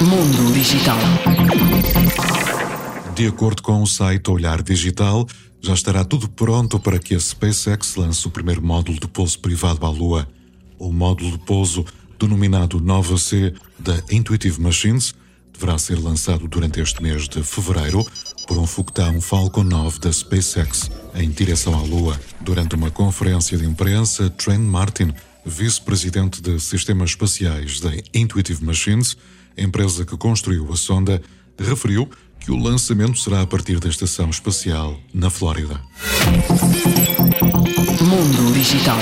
Mundo Digital. De acordo com o site Olhar Digital, já estará tudo pronto para que a SpaceX lance o primeiro módulo de pouso privado à Lua. O módulo de pouso, denominado Nova C da Intuitive Machines, deverá ser lançado durante este mês de fevereiro por um foguetão Falcon 9 da SpaceX em direção à Lua. Durante uma conferência de imprensa, Trent Martin, vice-presidente de sistemas espaciais da Intuitive Machines, empresa que construiu a sonda, referiu que o lançamento será a partir da estação espacial na Flórida. Mundo Digital.